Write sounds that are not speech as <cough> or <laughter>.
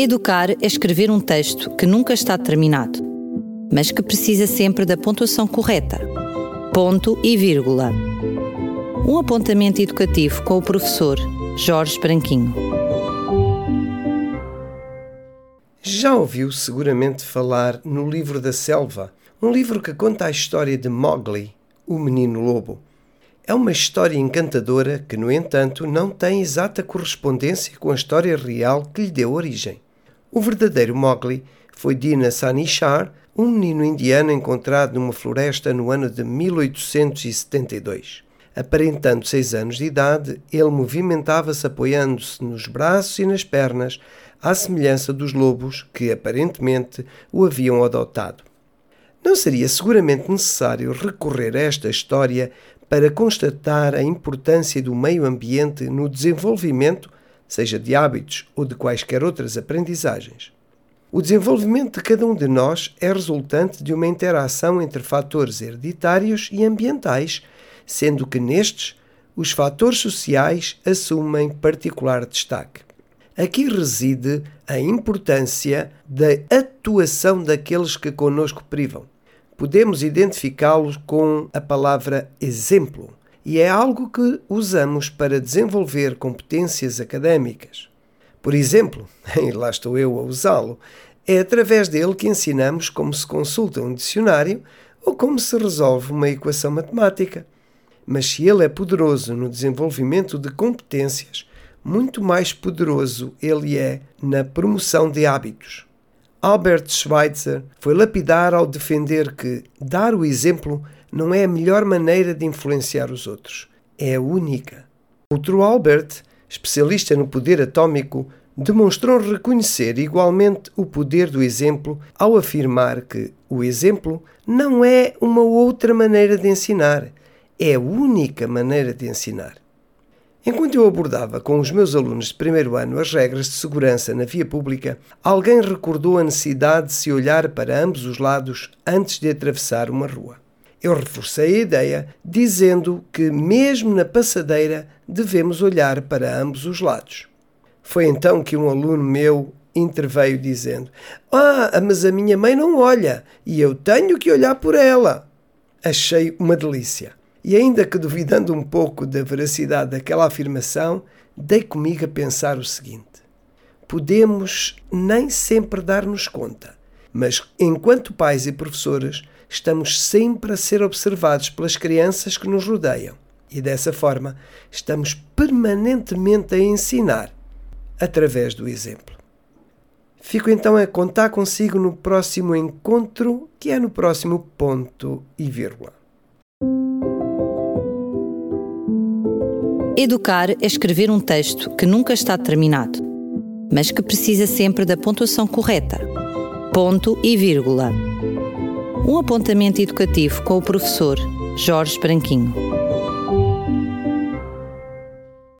Educar é escrever um texto que nunca está terminado, mas que precisa sempre da pontuação correta. Ponto e vírgula. Um apontamento educativo com o professor Jorge Branquinho. Já ouviu seguramente falar no Livro da Selva, um livro que conta a história de Mowgli, o menino lobo. É uma história encantadora que, no entanto, não tem exata correspondência com a história real que lhe deu origem. O verdadeiro Mowgli foi Dina Sanishar, um menino indiano encontrado numa floresta no ano de 1872. Aparentando seis anos de idade, ele movimentava-se apoiando-se nos braços e nas pernas, à semelhança dos lobos que aparentemente o haviam adotado. Não seria seguramente necessário recorrer a esta história para constatar a importância do meio ambiente no desenvolvimento, seja de hábitos ou de quaisquer outras aprendizagens. O desenvolvimento de cada um de nós é resultante de uma interação entre fatores hereditários e ambientais, sendo que nestes os fatores sociais assumem particular destaque. Aqui reside a importância da atuação daqueles que conosco privam. Podemos identificá-los com a palavra exemplo, e é algo que usamos para desenvolver competências académicas. Por exemplo, <laughs> e lá estou eu a usá-lo, é através dele que ensinamos como se consulta um dicionário ou como se resolve uma equação matemática. Mas se ele é poderoso no desenvolvimento de competências, muito mais poderoso ele é na promoção de hábitos. Albert Schweitzer foi lapidar ao defender que dar o exemplo não é a melhor maneira de influenciar os outros, é a única. Outro Albert, especialista no poder atômico, demonstrou reconhecer igualmente o poder do exemplo ao afirmar que o exemplo não é uma outra maneira de ensinar, é a única maneira de ensinar. Enquanto eu abordava com os meus alunos de primeiro ano as regras de segurança na via pública, alguém recordou a necessidade de se olhar para ambos os lados antes de atravessar uma rua. Eu reforcei a ideia dizendo que, mesmo na passadeira, devemos olhar para ambos os lados. Foi então que um aluno meu interveio dizendo: Ah, mas a minha mãe não olha e eu tenho que olhar por ela. Achei uma delícia. E ainda que duvidando um pouco da veracidade daquela afirmação, dei comigo a pensar o seguinte: podemos nem sempre dar-nos conta, mas enquanto pais e professores, estamos sempre a ser observados pelas crianças que nos rodeiam e dessa forma estamos permanentemente a ensinar através do exemplo. Fico então a contar consigo no próximo encontro, que é no próximo ponto e vírgula. Educar é escrever um texto que nunca está terminado, mas que precisa sempre da pontuação correta. Ponto e vírgula. Um apontamento educativo com o professor Jorge Branquinho.